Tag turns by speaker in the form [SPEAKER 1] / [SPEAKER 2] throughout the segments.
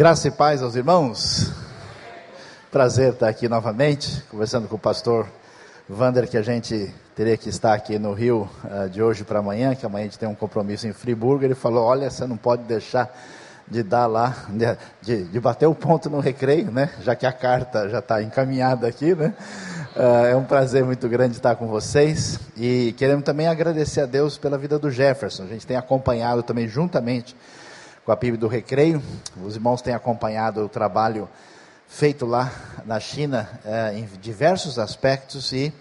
[SPEAKER 1] Graça e paz aos irmãos. Prazer estar aqui novamente, conversando com o pastor Vander, que a gente teria que estar aqui no Rio uh, de hoje para amanhã, que amanhã a gente tem um compromisso em Friburgo. Ele falou: Olha, você não pode deixar de dar lá, de, de bater o ponto no recreio, né? Já que a carta já está encaminhada aqui, né? Uh, é um prazer muito grande estar com vocês e queremos também agradecer a Deus pela vida do Jefferson. A gente tem acompanhado também juntamente com a PIB do Recreio. Os irmãos têm acompanhado o trabalho feito lá na China eh, em diversos aspectos e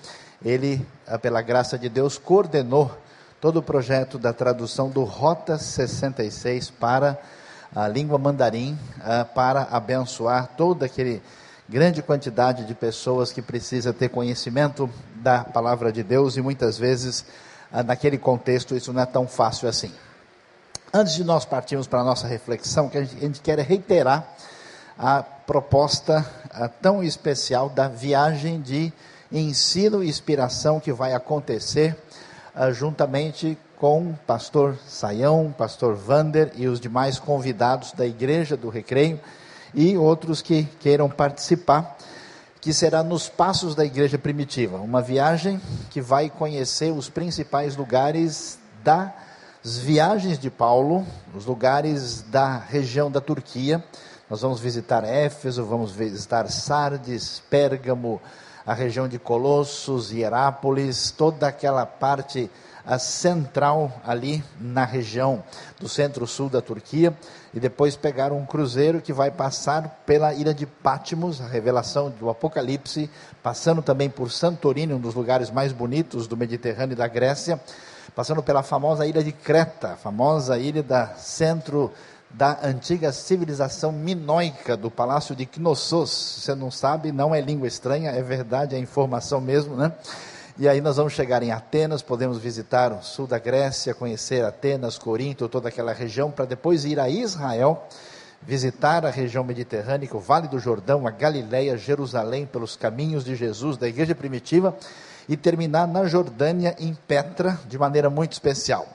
[SPEAKER 1] ele, eh, pela graça de Deus, coordenou todo o projeto da tradução do Rota 66 para a língua mandarim, eh, para abençoar toda aquele grande quantidade de pessoas que precisa ter conhecimento da palavra de Deus e muitas vezes naquele contexto isso não é tão fácil assim. Antes de nós partirmos para a nossa reflexão, que a gente, a gente quer reiterar a proposta a, tão especial da viagem de ensino e inspiração que vai acontecer a, juntamente com o pastor Saião, pastor Vander e os demais convidados da Igreja do Recreio e outros que queiram participar, que será nos passos da Igreja Primitiva, uma viagem que vai conhecer os principais lugares da as viagens de Paulo, os lugares da região da Turquia. Nós vamos visitar Éfeso, vamos visitar Sardes, Pérgamo, a região de Colossos, Hierápolis, toda aquela parte central ali na região do centro-sul da Turquia e depois pegar um cruzeiro que vai passar pela ilha de Patmos, a revelação do Apocalipse, passando também por Santorini, um dos lugares mais bonitos do Mediterrâneo e da Grécia, passando pela famosa ilha de Creta, famosa ilha da centro da antiga civilização minoica do palácio de Knossos. Você não sabe, não é língua estranha, é verdade, é informação mesmo, né? E aí nós vamos chegar em Atenas, podemos visitar o sul da Grécia, conhecer Atenas, Corinto, toda aquela região, para depois ir a Israel, visitar a região mediterrânea, o Vale do Jordão, a Galileia, Jerusalém, pelos caminhos de Jesus, da igreja primitiva, e terminar na Jordânia, em Petra, de maneira muito especial.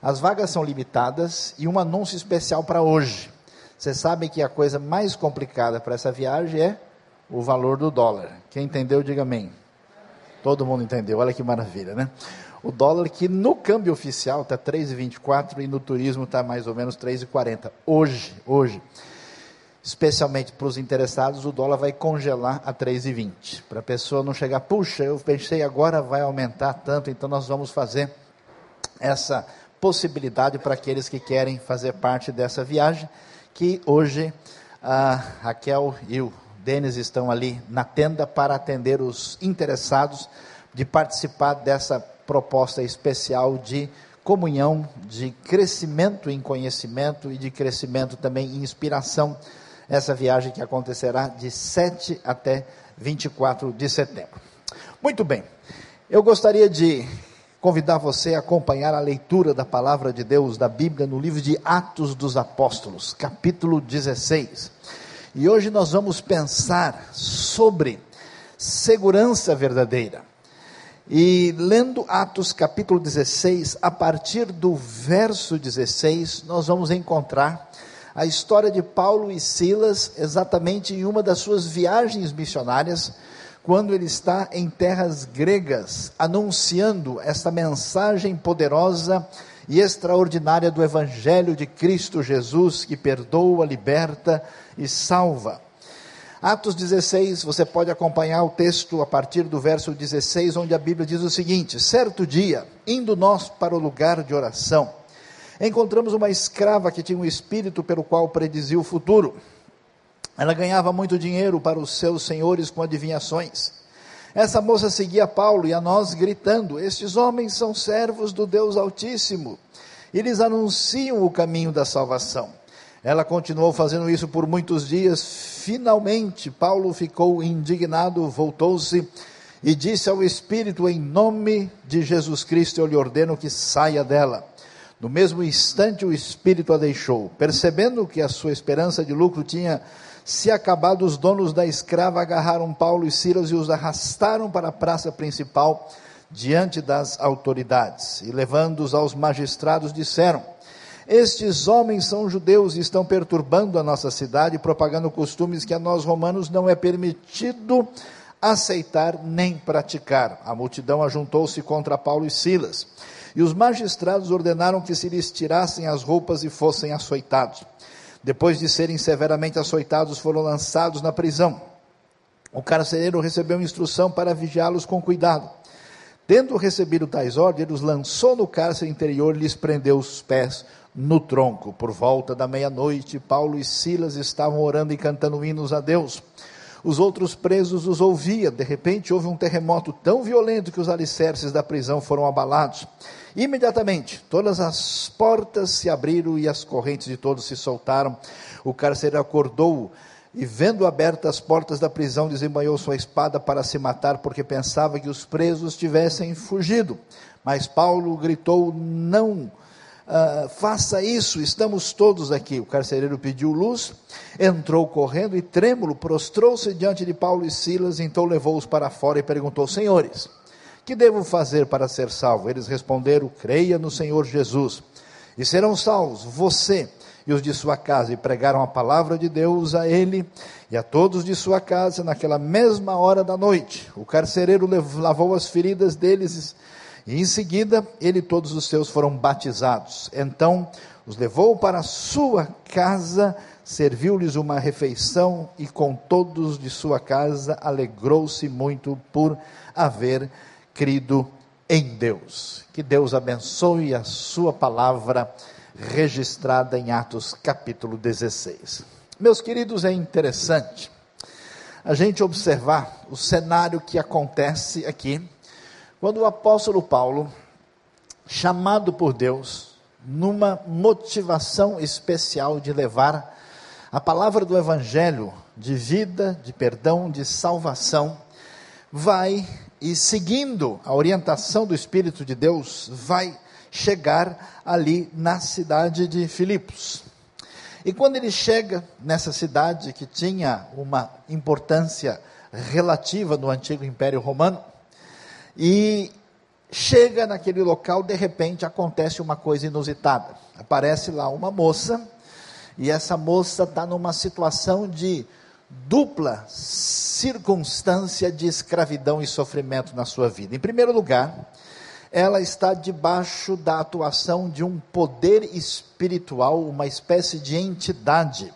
[SPEAKER 1] As vagas são limitadas e um anúncio especial para hoje. Vocês sabem que a coisa mais complicada para essa viagem é o valor do dólar. Quem entendeu, diga amém. Todo mundo entendeu, olha que maravilha, né? O dólar que no câmbio oficial está 3,24 e no turismo está mais ou menos 3,40. Hoje, hoje especialmente para os interessados, o dólar vai congelar a 3,20. Para a pessoa não chegar, puxa, eu pensei agora vai aumentar tanto, então nós vamos fazer essa possibilidade para aqueles que querem fazer parte dessa viagem, que hoje a Raquel e o Denis estão ali na tenda para atender os interessados de participar dessa proposta especial de comunhão, de crescimento em conhecimento e de crescimento também em inspiração essa viagem que acontecerá de 7 até 24 de setembro. Muito bem, eu gostaria de convidar você a acompanhar a leitura da palavra de Deus da Bíblia no livro de Atos dos Apóstolos, capítulo 16. E hoje nós vamos pensar sobre segurança verdadeira. E lendo Atos capítulo 16, a partir do verso 16, nós vamos encontrar a história de Paulo e Silas exatamente em uma das suas viagens missionárias, quando ele está em terras gregas, anunciando esta mensagem poderosa e extraordinária do Evangelho de Cristo Jesus, que perdoa, liberta e salva. Atos 16, você pode acompanhar o texto a partir do verso 16, onde a Bíblia diz o seguinte: Certo dia, indo nós para o lugar de oração, encontramos uma escrava que tinha um espírito pelo qual predizia o futuro. Ela ganhava muito dinheiro para os seus senhores com adivinhações. Essa moça seguia Paulo e a nós gritando: Estes homens são servos do Deus Altíssimo. Eles anunciam o caminho da salvação. Ela continuou fazendo isso por muitos dias. Finalmente, Paulo ficou indignado, voltou-se e disse ao espírito: Em nome de Jesus Cristo, eu lhe ordeno que saia dela. No mesmo instante, o espírito a deixou. Percebendo que a sua esperança de lucro tinha se acabado, os donos da escrava agarraram Paulo e Silas e os arrastaram para a praça principal diante das autoridades. E levando-os aos magistrados, disseram: Estes homens são judeus e estão perturbando a nossa cidade, propagando costumes que a nós romanos não é permitido aceitar nem praticar. A multidão ajuntou-se contra Paulo e Silas. E os magistrados ordenaram que se lhes tirassem as roupas e fossem açoitados. Depois de serem severamente açoitados, foram lançados na prisão. O carcereiro recebeu instrução para vigiá-los com cuidado. Tendo recebido tais ordens, os lançou no cárcere interior e lhes prendeu os pés no tronco. Por volta da meia-noite, Paulo e Silas estavam orando e cantando hinos a Deus. Os outros presos os ouviam. De repente, houve um terremoto tão violento que os alicerces da prisão foram abalados. Imediatamente, todas as portas se abriram e as correntes de todos se soltaram. O carcereiro acordou e, vendo abertas as portas da prisão, desembanhou sua espada para se matar, porque pensava que os presos tivessem fugido. Mas Paulo gritou: Não Uh, faça isso, estamos todos aqui. O carcereiro pediu luz, entrou correndo e, trêmulo, prostrou-se diante de Paulo e Silas, então levou-os para fora e perguntou: Senhores, que devo fazer para ser salvo? Eles responderam: Creia no Senhor Jesus, e serão salvos você e os de sua casa. E pregaram a palavra de Deus a ele e a todos de sua casa naquela mesma hora da noite. O carcereiro lavou as feridas deles e em seguida ele e todos os seus foram batizados. Então os levou para a sua casa, serviu-lhes uma refeição e com todos de sua casa alegrou-se muito por haver crido em Deus. Que Deus abençoe a sua palavra registrada em Atos capítulo 16. Meus queridos, é interessante a gente observar o cenário que acontece aqui, quando o apóstolo Paulo, chamado por Deus, numa motivação especial de levar a palavra do Evangelho de vida, de perdão, de salvação, vai e seguindo a orientação do Espírito de Deus, vai chegar ali na cidade de Filipos. E quando ele chega nessa cidade que tinha uma importância relativa no antigo Império Romano, e chega naquele local, de repente acontece uma coisa inusitada. Aparece lá uma moça, e essa moça está numa situação de dupla circunstância de escravidão e sofrimento na sua vida. Em primeiro lugar, ela está debaixo da atuação de um poder espiritual, uma espécie de entidade,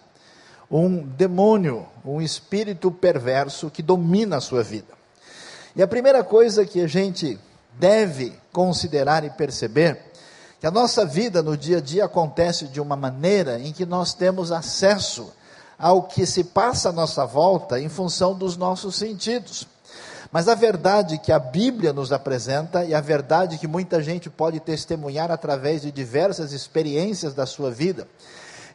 [SPEAKER 1] um demônio, um espírito perverso que domina a sua vida. E a primeira coisa que a gente deve considerar e perceber que a nossa vida no dia a dia acontece de uma maneira em que nós temos acesso ao que se passa à nossa volta em função dos nossos sentidos. Mas a verdade que a Bíblia nos apresenta e a verdade que muita gente pode testemunhar através de diversas experiências da sua vida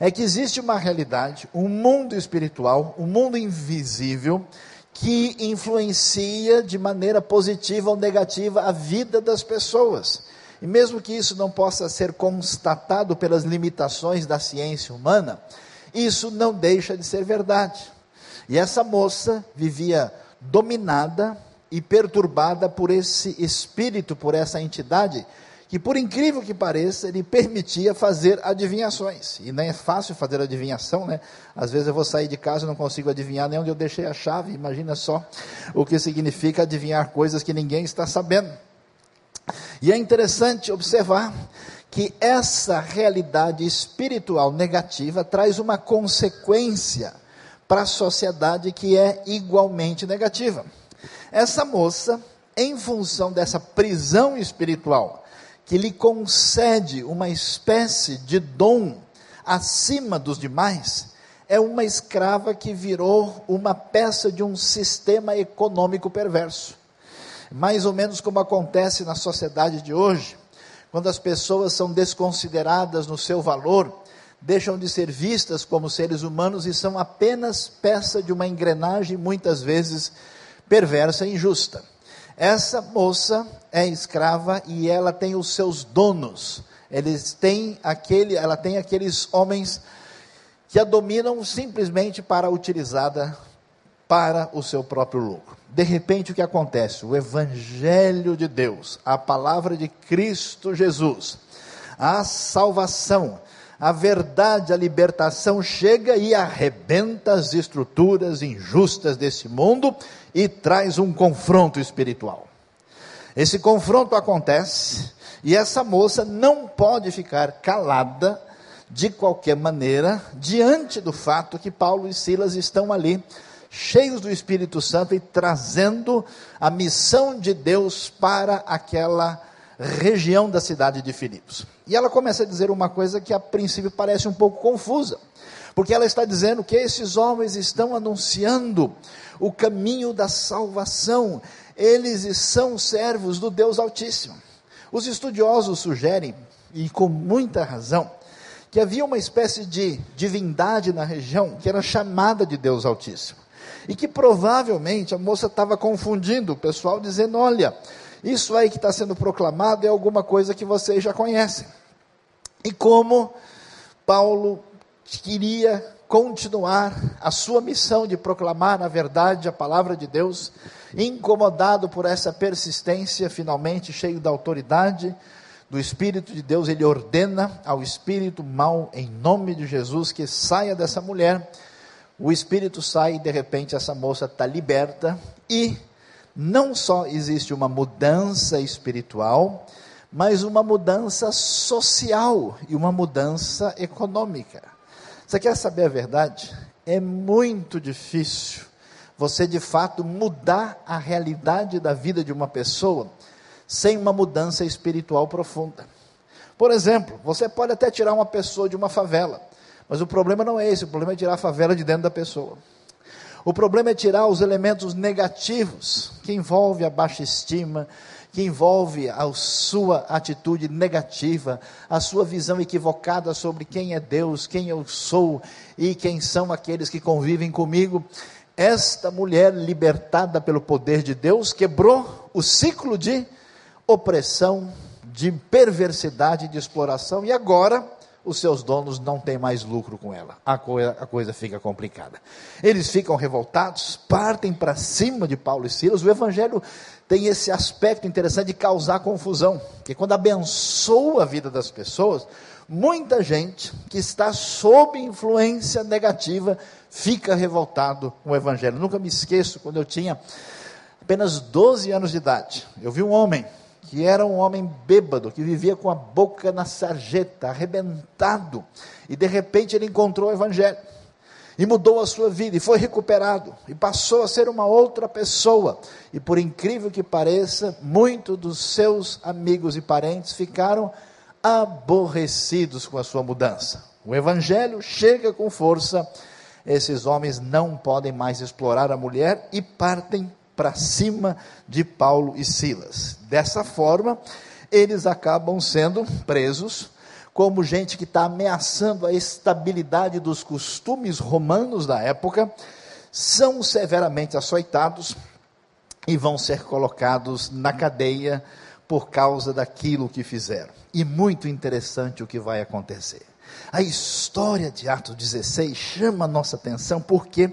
[SPEAKER 1] é que existe uma realidade, um mundo espiritual, um mundo invisível que influencia de maneira positiva ou negativa a vida das pessoas. E mesmo que isso não possa ser constatado pelas limitações da ciência humana, isso não deixa de ser verdade. E essa moça vivia dominada e perturbada por esse espírito, por essa entidade, que por incrível que pareça, ele permitia fazer adivinhações. E não é fácil fazer adivinhação, né? Às vezes eu vou sair de casa e não consigo adivinhar nem onde eu deixei a chave. Imagina só o que significa adivinhar coisas que ninguém está sabendo. E é interessante observar que essa realidade espiritual negativa traz uma consequência para a sociedade que é igualmente negativa. Essa moça, em função dessa prisão espiritual, que lhe concede uma espécie de dom acima dos demais, é uma escrava que virou uma peça de um sistema econômico perverso. Mais ou menos como acontece na sociedade de hoje, quando as pessoas são desconsideradas no seu valor, deixam de ser vistas como seres humanos e são apenas peça de uma engrenagem, muitas vezes perversa e injusta. Essa moça é escrava e ela tem os seus donos. Eles têm aquele, ela tem aqueles homens que a dominam simplesmente para utilizada para o seu próprio lucro. De repente o que acontece? O evangelho de Deus, a palavra de Cristo Jesus, a salvação a verdade, a libertação chega e arrebenta as estruturas injustas desse mundo e traz um confronto espiritual. Esse confronto acontece e essa moça não pode ficar calada de qualquer maneira diante do fato que Paulo e Silas estão ali cheios do Espírito Santo e trazendo a missão de Deus para aquela região da cidade de Filipos. E ela começa a dizer uma coisa que a princípio parece um pouco confusa, porque ela está dizendo que esses homens estão anunciando o caminho da salvação, eles são servos do Deus Altíssimo. Os estudiosos sugerem, e com muita razão, que havia uma espécie de divindade na região que era chamada de Deus Altíssimo. E que provavelmente a moça estava confundindo o pessoal, dizendo: olha, isso aí que está sendo proclamado é alguma coisa que vocês já conhecem. E como Paulo queria continuar a sua missão de proclamar a verdade, a palavra de Deus, incomodado por essa persistência, finalmente cheio da autoridade do Espírito de Deus, ele ordena ao espírito mau, em nome de Jesus, que saia dessa mulher. O espírito sai e de repente essa moça está liberta e não só existe uma mudança espiritual, mas uma mudança social e uma mudança econômica. Você quer saber a verdade? É muito difícil você de fato mudar a realidade da vida de uma pessoa sem uma mudança espiritual profunda. Por exemplo, você pode até tirar uma pessoa de uma favela, mas o problema não é esse, o problema é tirar a favela de dentro da pessoa. O problema é tirar os elementos negativos que envolve a baixa estima, que envolve a sua atitude negativa, a sua visão equivocada sobre quem é Deus, quem eu sou e quem são aqueles que convivem comigo. Esta mulher, libertada pelo poder de Deus, quebrou o ciclo de opressão, de perversidade, de exploração, e agora os seus donos não têm mais lucro com ela. A coisa, a coisa fica complicada. Eles ficam revoltados, partem para cima de Paulo e Silas. O evangelho tem esse aspecto interessante de causar confusão, que quando abençoa a vida das pessoas, muita gente que está sob influência negativa fica revoltado com o evangelho. Nunca me esqueço quando eu tinha apenas 12 anos de idade. Eu vi um homem que era um homem bêbado, que vivia com a boca na sarjeta, arrebentado, e de repente ele encontrou o Evangelho, e mudou a sua vida, e foi recuperado, e passou a ser uma outra pessoa, e por incrível que pareça, muitos dos seus amigos e parentes ficaram aborrecidos com a sua mudança. O Evangelho chega com força, esses homens não podem mais explorar a mulher e partem para cima de Paulo e Silas. Dessa forma, eles acabam sendo presos como gente que está ameaçando a estabilidade dos costumes romanos da época, são severamente açoitados e vão ser colocados na cadeia por causa daquilo que fizeram. E muito interessante o que vai acontecer. A história de Atos 16 chama a nossa atenção porque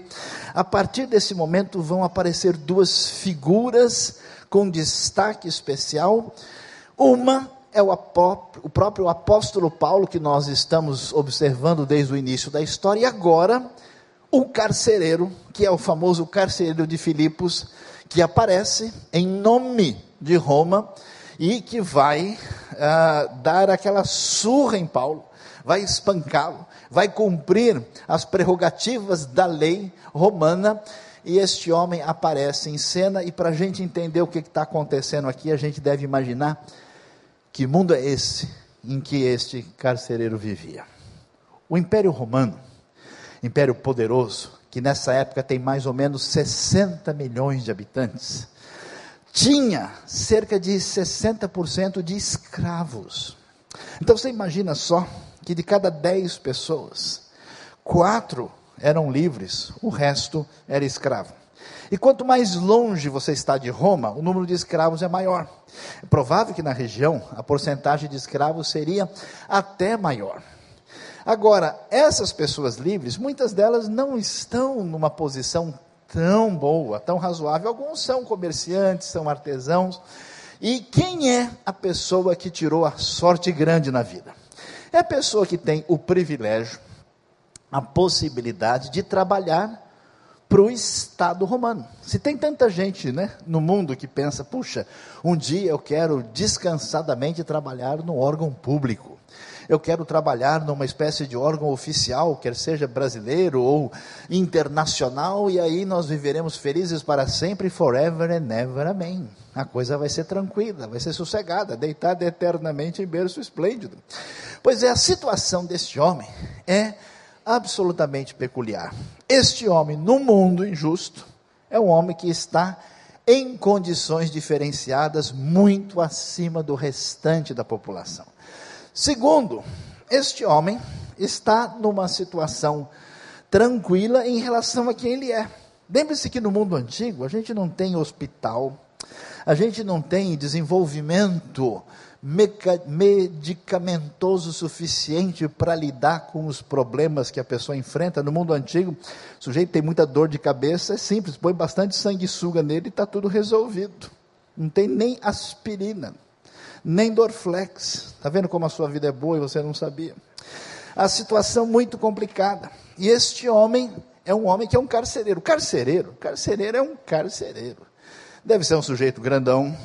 [SPEAKER 1] a partir desse momento vão aparecer duas figuras com destaque especial. Uma é o, o próprio apóstolo Paulo, que nós estamos observando desde o início da história, e agora o carcereiro, que é o famoso carcereiro de Filipos, que aparece em nome de Roma e que vai uh, dar aquela surra em Paulo vai espancá-lo, vai cumprir as prerrogativas da lei romana. E este homem aparece em cena, e para a gente entender o que está acontecendo aqui, a gente deve imaginar que mundo é esse em que este carcereiro vivia. O Império Romano, império poderoso, que nessa época tem mais ou menos 60 milhões de habitantes, tinha cerca de 60% de escravos. Então você imagina só que de cada dez pessoas, quatro eram livres, o resto era escravo. E quanto mais longe você está de Roma, o número de escravos é maior. É provável que na região a porcentagem de escravos seria até maior. Agora, essas pessoas livres, muitas delas não estão numa posição tão boa, tão razoável. Alguns são comerciantes, são artesãos. E quem é a pessoa que tirou a sorte grande na vida? É a pessoa que tem o privilégio, a possibilidade de trabalhar para o Estado romano. Se tem tanta gente né, no mundo que pensa, puxa, um dia eu quero descansadamente trabalhar no órgão público. Eu quero trabalhar numa espécie de órgão oficial, quer seja brasileiro ou internacional, e aí nós viveremos felizes para sempre, forever and ever, amém. A coisa vai ser tranquila, vai ser sossegada, deitada eternamente em berço esplêndido. Pois é, a situação deste homem é absolutamente peculiar. Este homem, no mundo injusto, é um homem que está em condições diferenciadas muito acima do restante da população. Segundo, este homem está numa situação tranquila em relação a quem ele é. Lembre-se que no mundo antigo a gente não tem hospital, a gente não tem desenvolvimento medicamentoso suficiente para lidar com os problemas que a pessoa enfrenta. No mundo antigo, o sujeito tem muita dor de cabeça, é simples, põe bastante sanguessuga nele e está tudo resolvido. Não tem nem aspirina, nem Dorflex. Está vendo como a sua vida é boa e você não sabia? A situação muito complicada. E este homem é um homem que é um carcereiro. Carcereiro, carcereiro é um carcereiro. Deve ser um sujeito grandão,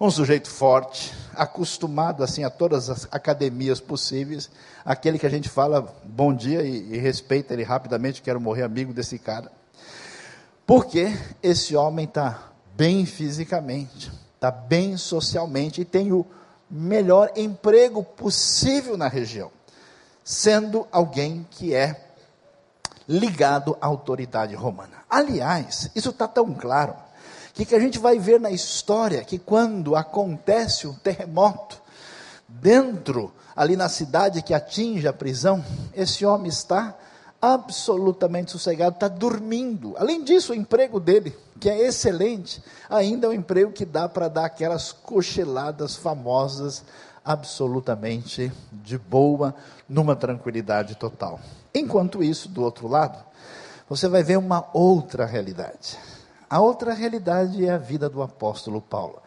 [SPEAKER 1] um sujeito forte, acostumado assim a todas as academias possíveis, aquele que a gente fala bom dia e, e respeita ele rapidamente, quero morrer amigo desse cara. Porque esse homem está bem fisicamente, está bem socialmente e tem o melhor emprego possível na região, sendo alguém que é ligado à autoridade romana. Aliás, isso está tão claro que, que a gente vai ver na história que quando acontece um terremoto dentro, ali na cidade que atinge a prisão, esse homem está absolutamente sossegado, está dormindo. Além disso, o emprego dele, que é excelente, ainda é um emprego que dá para dar aquelas cochiladas famosas, absolutamente de boa, numa tranquilidade total. Enquanto isso, do outro lado, você vai ver uma outra realidade. A outra realidade é a vida do apóstolo Paulo.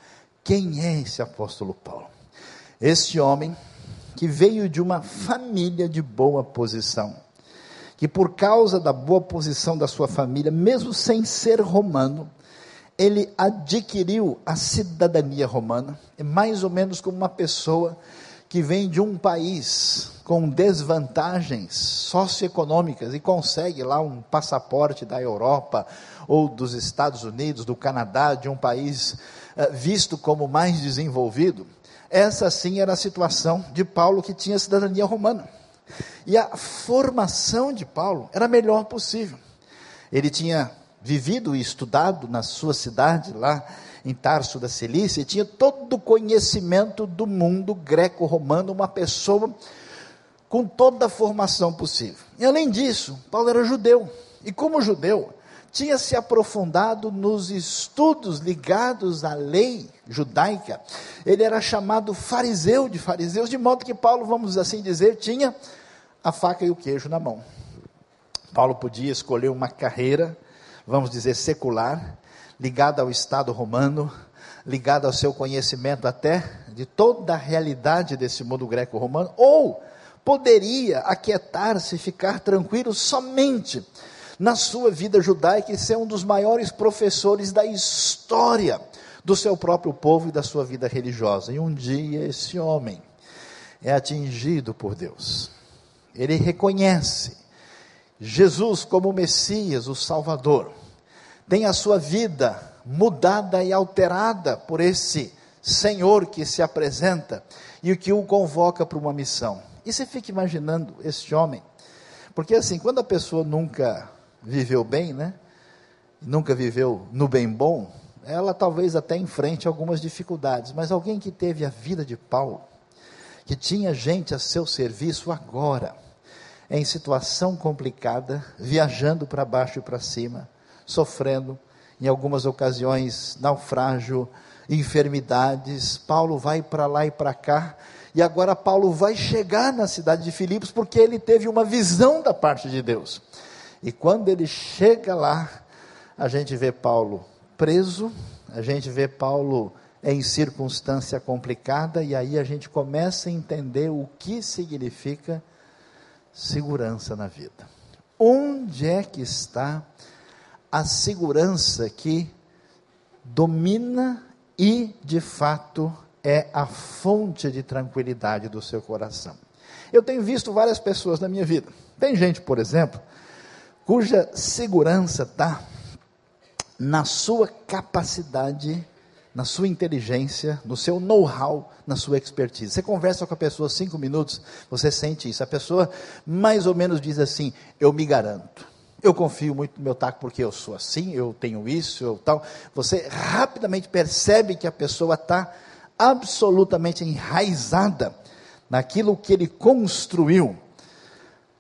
[SPEAKER 1] Quem é esse apóstolo Paulo? Este homem que veio de uma família de boa posição, que por causa da boa posição da sua família, mesmo sem ser romano, ele adquiriu a cidadania romana, é mais ou menos como uma pessoa que vem de um país com desvantagens socioeconômicas e consegue lá um passaporte da Europa ou dos Estados Unidos, do Canadá, de um país uh, visto como mais desenvolvido. Essa sim era a situação de Paulo que tinha cidadania romana. E a formação de Paulo era a melhor possível. Ele tinha vivido e estudado na sua cidade lá em Tarso da Cilícia, tinha todo o conhecimento do mundo greco-romano, uma pessoa com toda a formação possível. E além disso, Paulo era judeu. E como judeu, tinha se aprofundado nos estudos ligados à lei judaica. Ele era chamado fariseu de fariseus, de modo que Paulo, vamos assim dizer, tinha a faca e o queijo na mão. Paulo podia escolher uma carreira, vamos dizer, secular, ligada ao Estado romano, ligada ao seu conhecimento até de toda a realidade desse mundo greco-romano, ou poderia aquietar-se e ficar tranquilo somente na sua vida judaica e ser um dos maiores professores da história do seu próprio povo e da sua vida religiosa. E um dia esse homem é atingido por Deus. Ele reconhece Jesus como o Messias, o Salvador tem a sua vida mudada e alterada por esse Senhor que se apresenta e que o convoca para uma missão. E você fica imaginando este homem, porque assim, quando a pessoa nunca viveu bem, né? Nunca viveu no bem bom, ela talvez até enfrente algumas dificuldades, mas alguém que teve a vida de Paulo, que tinha gente a seu serviço agora, em situação complicada, viajando para baixo e para cima, sofrendo, em algumas ocasiões, naufrágio, enfermidades. Paulo vai para lá e para cá. E agora Paulo vai chegar na cidade de Filipos porque ele teve uma visão da parte de Deus. E quando ele chega lá, a gente vê Paulo preso, a gente vê Paulo em circunstância complicada e aí a gente começa a entender o que significa segurança na vida. Onde é que está a segurança que domina e, de fato, é a fonte de tranquilidade do seu coração? Eu tenho visto várias pessoas na minha vida. Tem gente, por exemplo, cuja segurança está na sua capacidade na sua inteligência, no seu know-how, na sua expertise. Você conversa com a pessoa cinco minutos, você sente isso. A pessoa mais ou menos diz assim: Eu me garanto. Eu confio muito no meu taco porque eu sou assim, eu tenho isso, eu tal. Você rapidamente percebe que a pessoa está absolutamente enraizada naquilo que ele construiu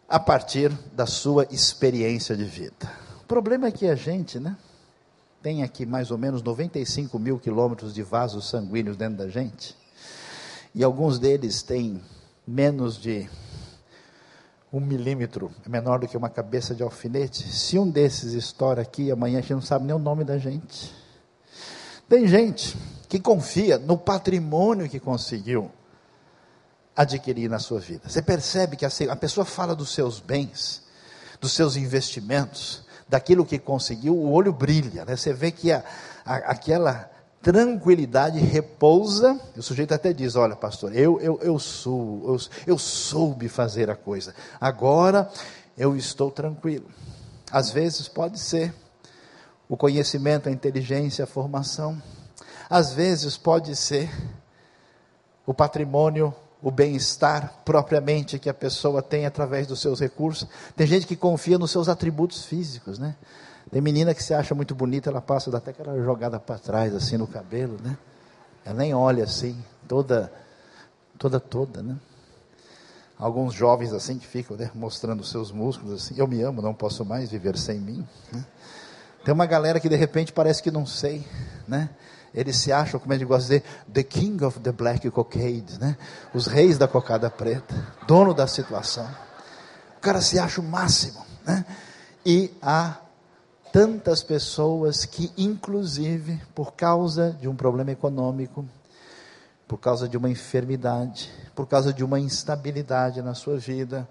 [SPEAKER 1] a partir da sua experiência de vida. O problema é que a gente, né? tem aqui mais ou menos 95 mil quilômetros de vasos sanguíneos dentro da gente, e alguns deles têm menos de um milímetro, é menor do que uma cabeça de alfinete. Se um desses estoura aqui, amanhã a gente não sabe nem o nome da gente. Tem gente que confia no patrimônio que conseguiu adquirir na sua vida. Você percebe que a, pessoa fala dos seus bens, dos seus investimentos, daquilo que conseguiu, o olho brilha, né? Você vê que a, a, aquela tranquilidade repousa, o sujeito até diz, olha pastor, eu, eu, eu, sou, eu, eu soube fazer a coisa, agora eu estou tranquilo. Às vezes pode ser o conhecimento, a inteligência, a formação, às vezes pode ser o patrimônio o bem-estar propriamente que a pessoa tem através dos seus recursos. Tem gente que confia nos seus atributos físicos, né? Tem menina que se acha muito bonita, ela passa até aquela jogada para trás, assim, no cabelo, né? Ela nem olha assim, toda, toda, toda, né? Alguns jovens assim que ficam né, mostrando seus músculos assim, eu me amo, não posso mais viver sem mim. Né? Tem uma galera que de repente parece que não sei, né? Eles se acham, como a gente gosta de dizer, the king of the black cockade, né? Os reis da cocada preta, dono da situação. O cara se acha o máximo, né? E há tantas pessoas que, inclusive, por causa de um problema econômico, por causa de uma enfermidade, por causa de uma instabilidade na sua vida,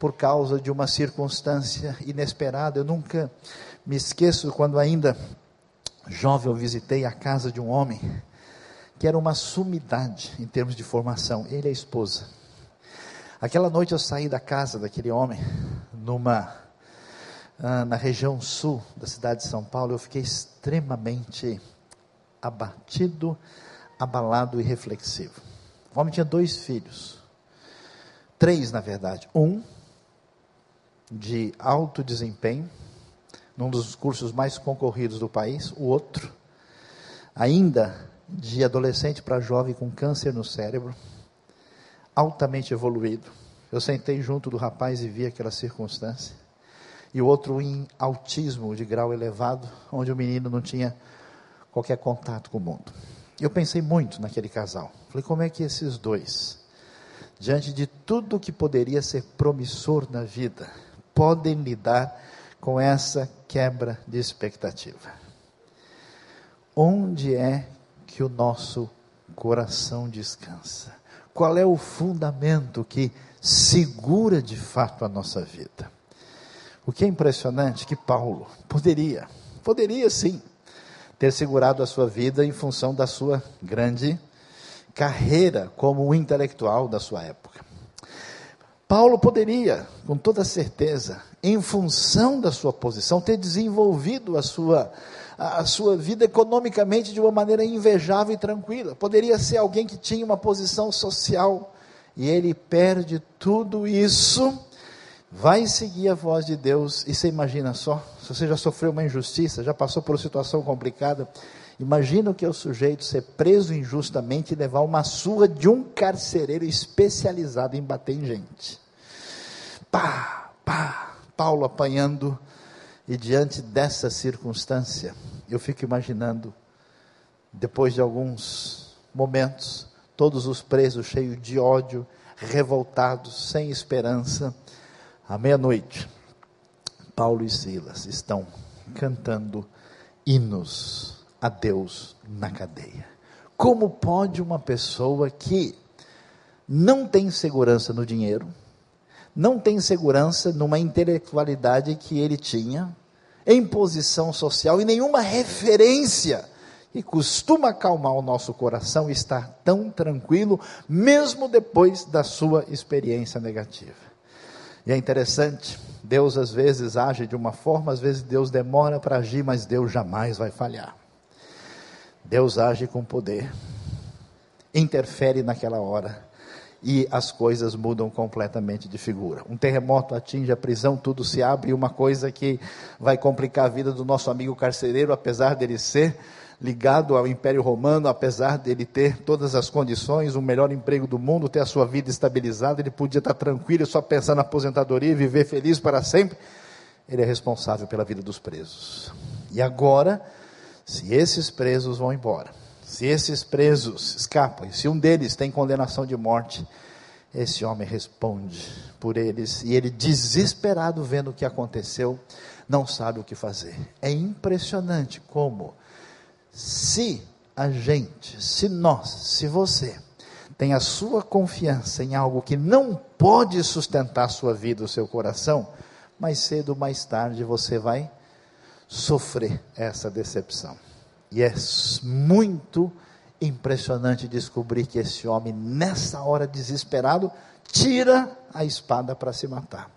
[SPEAKER 1] por causa de uma circunstância inesperada. Eu nunca me esqueço quando ainda jovem, eu visitei a casa de um homem que era uma sumidade em termos de formação, ele e a esposa. Aquela noite eu saí da casa daquele homem, numa ah, na região sul da cidade de São Paulo, eu fiquei extremamente abatido, abalado e reflexivo. O homem tinha dois filhos, três na verdade, um de alto desempenho, num dos cursos mais concorridos do país, o outro, ainda de adolescente para jovem com câncer no cérebro, altamente evoluído. Eu sentei junto do rapaz e vi aquela circunstância. E o outro em autismo de grau elevado, onde o menino não tinha qualquer contato com o mundo. Eu pensei muito naquele casal. Falei, como é que esses dois, diante de tudo que poderia ser promissor na vida, podem lidar com essa quebra de expectativa. Onde é que o nosso coração descansa? Qual é o fundamento que segura de fato a nossa vida? O que é impressionante que Paulo poderia, poderia sim, ter segurado a sua vida em função da sua grande carreira como intelectual da sua época. Paulo poderia, com toda certeza, em função da sua posição, ter desenvolvido a sua, a sua vida economicamente de uma maneira invejável e tranquila. Poderia ser alguém que tinha uma posição social e ele perde tudo isso, vai seguir a voz de Deus. E você imagina só, se você já sofreu uma injustiça, já passou por uma situação complicada, Imagina o que é o sujeito ser preso injustamente e levar uma surra de um carcereiro especializado em bater em gente. Pá, pá, Paulo apanhando. E diante dessa circunstância, eu fico imaginando, depois de alguns momentos, todos os presos cheios de ódio, revoltados, sem esperança, à meia-noite, Paulo e Silas estão cantando hinos a Deus na cadeia. Como pode uma pessoa que não tem segurança no dinheiro, não tem segurança numa intelectualidade que ele tinha, em posição social e nenhuma referência que costuma acalmar o nosso coração e estar tão tranquilo, mesmo depois da sua experiência negativa. E é interessante, Deus às vezes age de uma forma, às vezes Deus demora para agir, mas Deus jamais vai falhar. Deus age com poder, interfere naquela hora e as coisas mudam completamente de figura. Um terremoto atinge a prisão, tudo se abre, e uma coisa que vai complicar a vida do nosso amigo carcereiro, apesar dele ser ligado ao Império Romano, apesar dele ter todas as condições, o melhor emprego do mundo, ter a sua vida estabilizada, ele podia estar tranquilo, só pensar na aposentadoria e viver feliz para sempre. Ele é responsável pela vida dos presos. E agora, se esses presos vão embora, se esses presos escapam, se um deles tem condenação de morte, esse homem responde por eles, e ele, desesperado vendo o que aconteceu, não sabe o que fazer. É impressionante como, se a gente, se nós, se você, tem a sua confiança em algo que não pode sustentar sua vida, o seu coração, mais cedo ou mais tarde você vai sofrer essa decepção. E é muito impressionante descobrir que esse homem, nessa hora desesperado, tira a espada para se matar.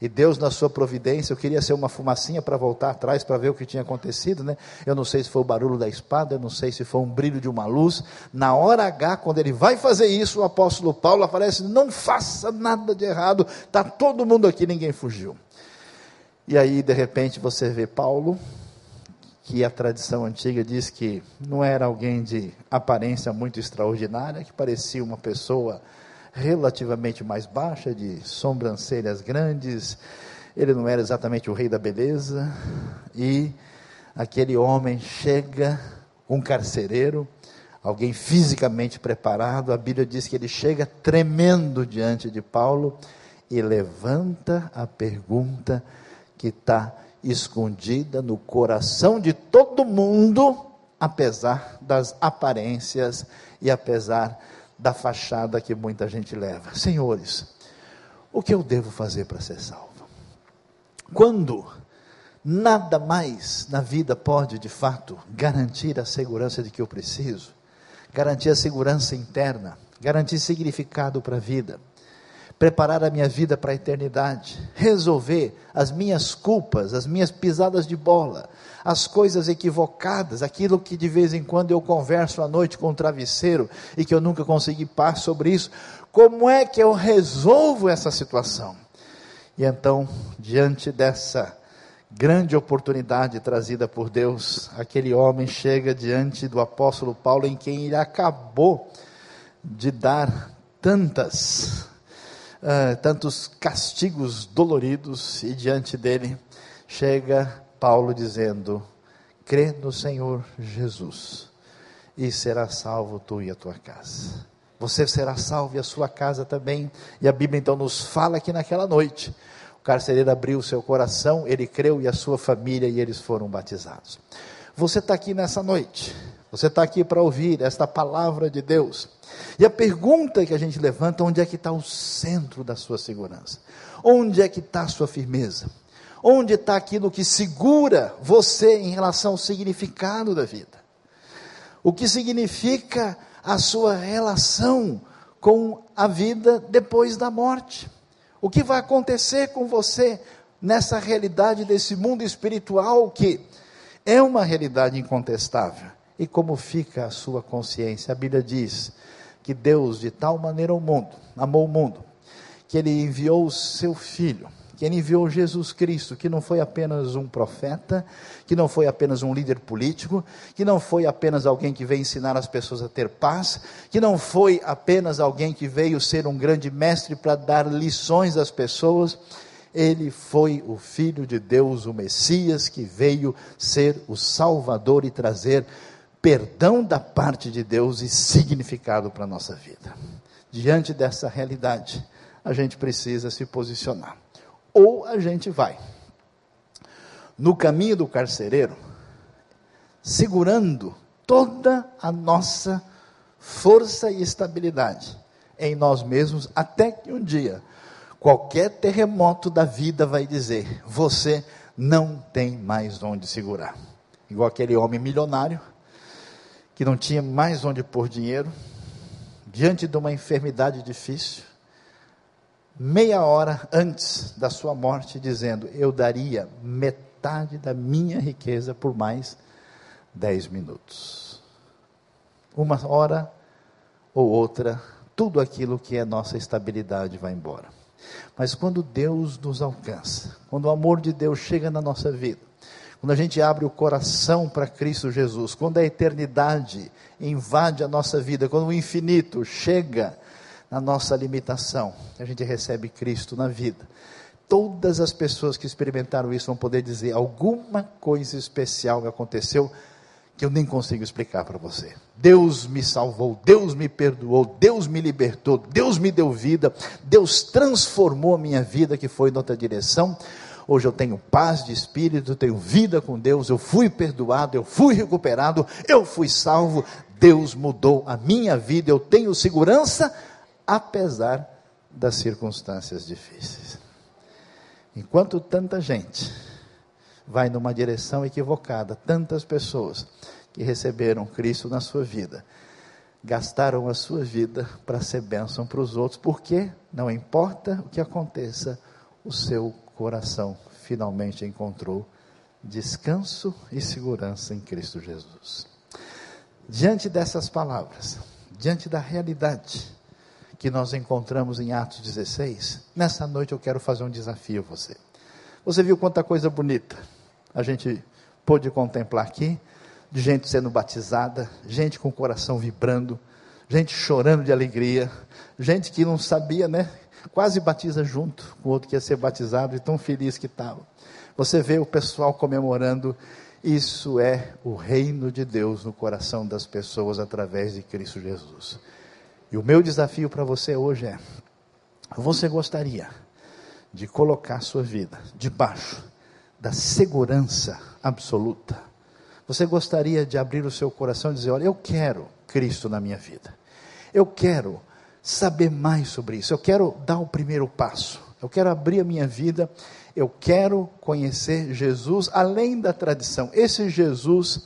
[SPEAKER 1] E Deus, na sua providência, eu queria ser uma fumacinha para voltar atrás para ver o que tinha acontecido, né? Eu não sei se foi o barulho da espada, eu não sei se foi um brilho de uma luz. Na hora H, quando ele vai fazer isso, o apóstolo Paulo aparece: não faça nada de errado, está todo mundo aqui, ninguém fugiu. E aí, de repente, você vê Paulo que a tradição antiga diz que não era alguém de aparência muito extraordinária, que parecia uma pessoa relativamente mais baixa, de sobrancelhas grandes, ele não era exatamente o rei da beleza, e aquele homem chega, um carcereiro, alguém fisicamente preparado, a Bíblia diz que ele chega tremendo diante de Paulo e levanta a pergunta que está escondida no coração de todo mundo, apesar das aparências e apesar da fachada que muita gente leva. Senhores, o que eu devo fazer para ser salvo? Quando nada mais na vida pode, de fato, garantir a segurança de que eu preciso, garantir a segurança interna, garantir significado para a vida, preparar a minha vida para a eternidade, resolver as minhas culpas, as minhas pisadas de bola, as coisas equivocadas, aquilo que de vez em quando eu converso à noite com o travesseiro e que eu nunca consegui paz sobre isso. Como é que eu resolvo essa situação? E então, diante dessa grande oportunidade trazida por Deus, aquele homem chega diante do apóstolo Paulo, em quem ele acabou de dar tantas uh, tantos castigos doloridos, e diante dele chega Paulo dizendo: crê no Senhor Jesus, e será salvo tu e a tua casa. Você será salvo e a sua casa também. E a Bíblia então nos fala que naquela noite o carcereiro abriu seu coração, ele creu e a sua família e eles foram batizados. Você está aqui nessa noite, você está aqui para ouvir esta palavra de Deus. E a pergunta que a gente levanta: onde é que está o centro da sua segurança? Onde é que está a sua firmeza? Onde está aquilo que segura você em relação ao significado da vida? O que significa a sua relação com a vida depois da morte? O que vai acontecer com você nessa realidade desse mundo espiritual que é uma realidade incontestável? E como fica a sua consciência? A Bíblia diz que Deus de tal maneira o mundo, amou o mundo, que ele enviou o seu filho, que ele enviou Jesus Cristo, que não foi apenas um profeta, que não foi apenas um líder político, que não foi apenas alguém que veio ensinar as pessoas a ter paz, que não foi apenas alguém que veio ser um grande mestre para dar lições às pessoas, ele foi o Filho de Deus, o Messias, que veio ser o Salvador e trazer perdão da parte de Deus e significado para a nossa vida. Diante dessa realidade, a gente precisa se posicionar. Ou a gente vai no caminho do carcereiro, segurando toda a nossa força e estabilidade em nós mesmos, até que um dia, qualquer terremoto da vida vai dizer: você não tem mais onde segurar. Igual aquele homem milionário, que não tinha mais onde pôr dinheiro, diante de uma enfermidade difícil, meia hora antes da sua morte, dizendo: Eu daria metade da minha riqueza por mais dez minutos. Uma hora ou outra, tudo aquilo que é nossa estabilidade vai embora. Mas quando Deus nos alcança, quando o amor de Deus chega na nossa vida, quando a gente abre o coração para Cristo Jesus, quando a eternidade invade a nossa vida, quando o infinito chega na nossa limitação, a gente recebe Cristo na vida. Todas as pessoas que experimentaram isso vão poder dizer: alguma coisa especial aconteceu que eu nem consigo explicar para você. Deus me salvou, Deus me perdoou, Deus me libertou, Deus me deu vida, Deus transformou a minha vida que foi em outra direção. Hoje eu tenho paz de espírito, tenho vida com Deus, eu fui perdoado, eu fui recuperado, eu fui salvo, Deus mudou a minha vida, eu tenho segurança, apesar das circunstâncias difíceis. Enquanto tanta gente vai numa direção equivocada. Tantas pessoas que receberam Cristo na sua vida gastaram a sua vida para ser bênção para os outros, porque não importa o que aconteça, o seu coração finalmente encontrou descanso e segurança em Cristo Jesus. Diante dessas palavras, diante da realidade que nós encontramos em Atos 16, nessa noite eu quero fazer um desafio a você. Você viu quanta coisa bonita a gente pôde contemplar aqui, de gente sendo batizada, gente com o coração vibrando, gente chorando de alegria, gente que não sabia, né? Quase batiza junto com o outro que ia ser batizado e tão feliz que estava. Você vê o pessoal comemorando, isso é o reino de Deus no coração das pessoas através de Cristo Jesus. E o meu desafio para você hoje é: você gostaria de colocar sua vida debaixo da segurança absoluta. Você gostaria de abrir o seu coração e dizer: Olha, eu quero Cristo na minha vida. Eu quero saber mais sobre isso. Eu quero dar o primeiro passo. Eu quero abrir a minha vida. Eu quero conhecer Jesus além da tradição. Esse Jesus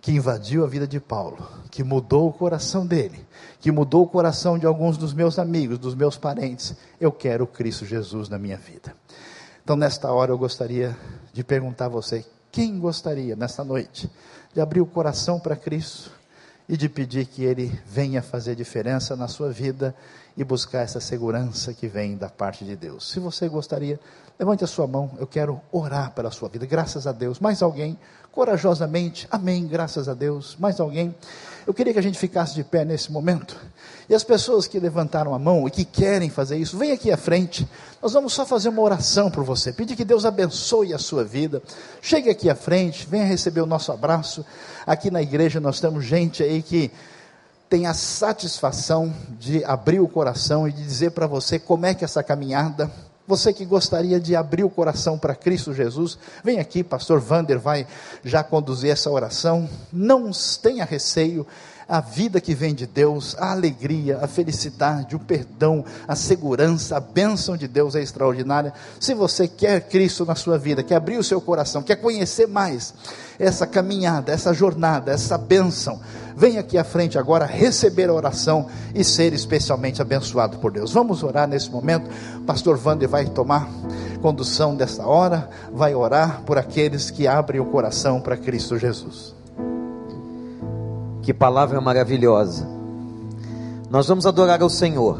[SPEAKER 1] que invadiu a vida de Paulo, que mudou o coração dele, que mudou o coração de alguns dos meus amigos, dos meus parentes. Eu quero Cristo Jesus na minha vida. Então, nesta hora, eu gostaria de perguntar a você: quem gostaria, nesta noite, de abrir o coração para Cristo e de pedir que Ele venha fazer diferença na sua vida e buscar essa segurança que vem da parte de Deus? Se você gostaria, levante a sua mão, eu quero orar pela sua vida. Graças a Deus. Mais alguém? Corajosamente, amém, graças a Deus. Mais alguém? Eu queria que a gente ficasse de pé nesse momento. E as pessoas que levantaram a mão e que querem fazer isso, vem aqui à frente. Nós vamos só fazer uma oração por você. Pedir que Deus abençoe a sua vida. Chegue aqui à frente, venha receber o nosso abraço. Aqui na igreja nós temos gente aí que tem a satisfação de abrir o coração e de dizer para você como é que essa caminhada você que gostaria de abrir o coração para Cristo Jesus, vem aqui, pastor Vander vai já conduzir essa oração. Não tenha receio, a vida que vem de Deus, a alegria, a felicidade, o perdão, a segurança, a bênção de Deus é extraordinária. Se você quer Cristo na sua vida, quer abrir o seu coração, quer conhecer mais essa caminhada, essa jornada, essa bênção, vem aqui à frente agora receber a oração e ser especialmente abençoado por Deus. Vamos orar nesse momento. Pastor Wander vai tomar condução dessa hora, vai orar por aqueles que abrem o coração para Cristo Jesus.
[SPEAKER 2] Que palavra maravilhosa. Nós vamos adorar ao Senhor.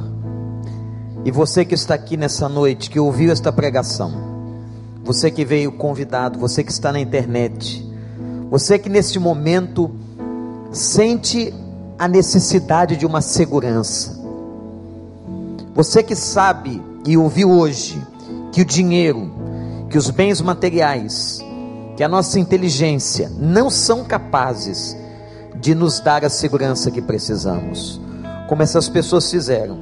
[SPEAKER 2] E você que está aqui nessa noite, que ouviu esta pregação, você que veio convidado, você que está na internet, você que neste momento sente a necessidade de uma segurança, você que sabe e ouviu hoje que o dinheiro, que os bens materiais, que a nossa inteligência não são capazes de nos dar a segurança que precisamos, como essas pessoas fizeram.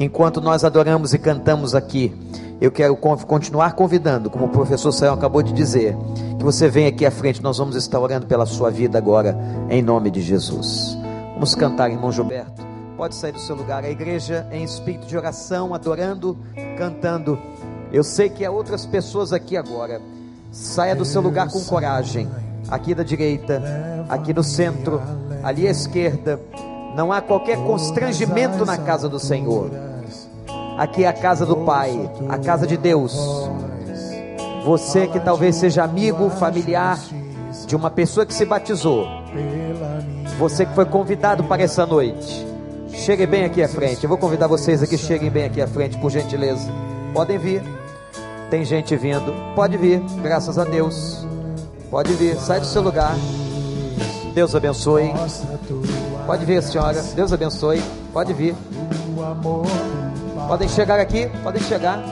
[SPEAKER 2] Enquanto nós adoramos e cantamos aqui, eu quero continuar convidando, como o professor Sayão acabou de dizer, que você venha aqui à frente, nós vamos estar orando pela sua vida agora, em nome de Jesus. Vamos cantar, irmão Gilberto. Pode sair do seu lugar. A igreja em espírito de oração, adorando, cantando. Eu sei que há outras pessoas aqui agora. Saia do seu lugar com coragem. Aqui da direita, aqui no centro, ali à esquerda. Não há qualquer constrangimento na casa do Senhor. Aqui é a casa do Pai, a casa de Deus. Você que talvez seja amigo, familiar de uma pessoa que se batizou. Você que foi convidado para essa noite. Chegue bem aqui à frente. Eu vou convidar vocês aqui, cheguem bem aqui à frente, por gentileza. Podem vir. Tem gente vindo. Pode vir, graças a Deus. Pode vir, sai do seu lugar. Deus abençoe. Pode vir, senhora. Deus abençoe. Pode vir. Podem chegar aqui, podem chegar.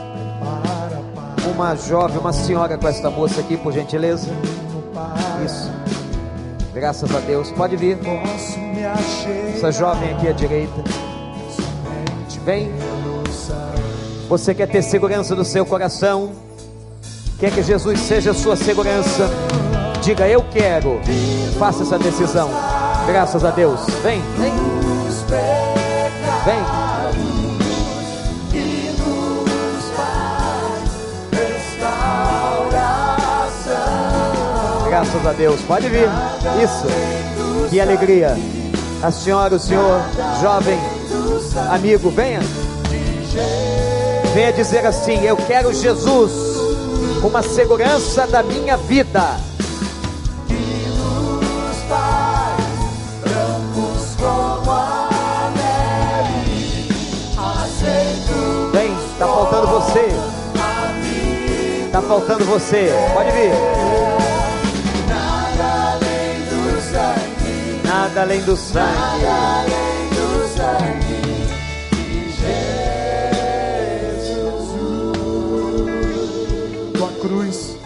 [SPEAKER 2] Uma jovem, uma senhora com esta moça aqui, por gentileza. Isso. Graças a Deus. Pode vir. Essa jovem aqui à direita. Vem. Você quer ter segurança no seu coração? Quer que Jesus seja a sua segurança? Diga, eu quero. Faça essa decisão. Graças a Deus. Vem, vem. Vem. Graças a Deus. Pode vir. Isso. Que alegria. A senhora, o senhor, jovem, amigo, venha. Venha dizer assim: Eu quero Jesus como a segurança da minha vida. Faltando você. Está faltando você. Pode vir. Nada além do sangue. Nada além do sangue de
[SPEAKER 3] Jesus. Tua cruz,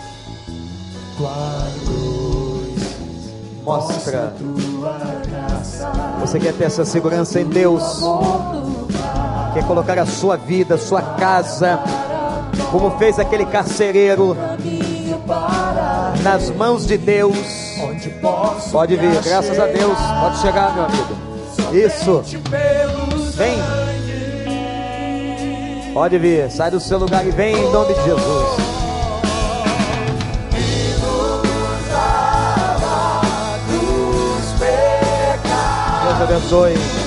[SPEAKER 3] tua cruz.
[SPEAKER 2] Mostra. Você quer ter essa segurança em Deus? Quer colocar a sua vida, a sua casa, como fez aquele carcereiro, nas mãos de Deus Pode vir, graças a Deus. Pode chegar, meu amigo. Isso. Vem. Pode vir, sai do seu lugar e vem em nome de Jesus. Deus abençoe.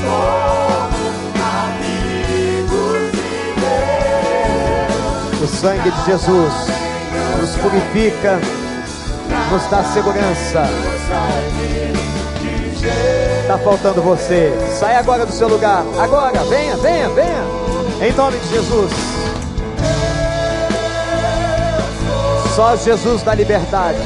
[SPEAKER 2] Como amigos de Deus. O sangue de Jesus nos purifica nos dá segurança. Está faltando você. Sai agora do seu lugar. Agora, venha, venha, venha. Em nome de Jesus. Só Jesus da liberdade.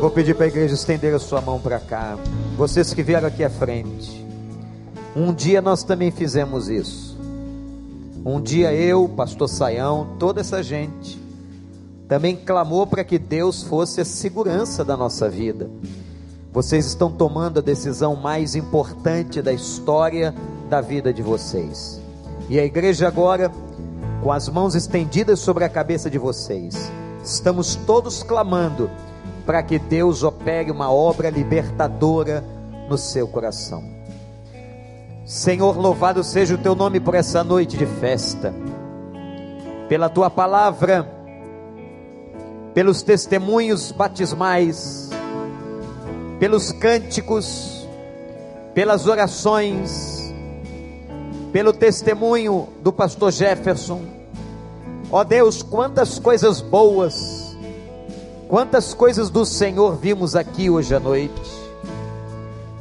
[SPEAKER 2] Vou pedir para a igreja estender a sua mão para cá. Vocês que vieram aqui à frente. Um dia nós também fizemos isso. Um dia eu, pastor Saião, toda essa gente também clamou para que Deus fosse a segurança da nossa vida. Vocês estão tomando a decisão mais importante da história da vida de vocês. E a igreja agora, com as mãos estendidas sobre a cabeça de vocês, estamos todos clamando para que Deus opere uma obra libertadora no seu coração. Senhor, louvado seja o teu nome por essa noite de festa, pela tua palavra, pelos testemunhos batismais, pelos cânticos, pelas orações, pelo testemunho do pastor Jefferson. Ó Deus, quantas coisas boas, quantas coisas do Senhor vimos aqui hoje à noite,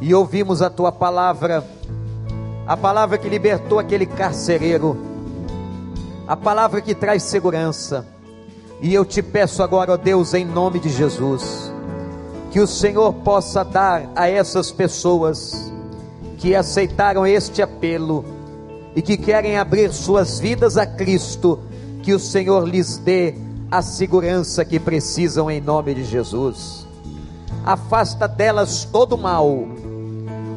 [SPEAKER 2] e ouvimos a tua palavra, a palavra que libertou aquele carcereiro, a palavra que traz segurança. E eu te peço agora, ó Deus, em nome de Jesus, que o Senhor possa dar a essas pessoas que aceitaram este apelo e que querem abrir suas vidas a Cristo, que o Senhor lhes dê a segurança que precisam em nome de Jesus. Afasta delas todo mal.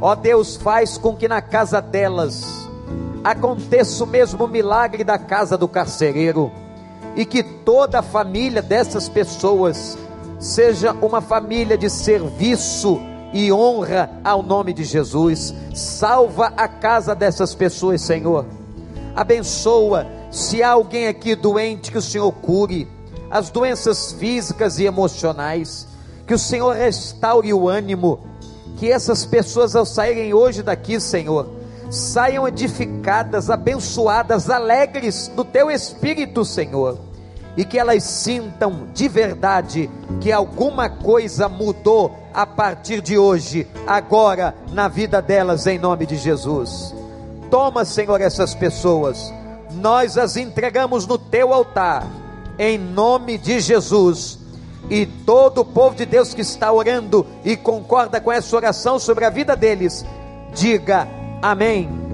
[SPEAKER 2] Ó Deus, faz com que na casa delas aconteça o mesmo milagre da casa do carcereiro e que toda a família dessas pessoas seja uma família de serviço e honra ao nome de Jesus. Salva a casa dessas pessoas, Senhor. Abençoa. Se há alguém aqui doente, que o Senhor cure as doenças físicas e emocionais. Que o Senhor restaure o ânimo. Que essas pessoas, ao saírem hoje daqui, Senhor, saiam edificadas, abençoadas, alegres do Teu Espírito, Senhor e que elas sintam de verdade que alguma coisa mudou a partir de hoje, agora, na vida delas, em nome de Jesus. Toma, Senhor, essas pessoas, nós as entregamos no teu altar, em nome de Jesus. E todo o povo de Deus que está orando e concorda com essa oração sobre a vida deles, diga amém.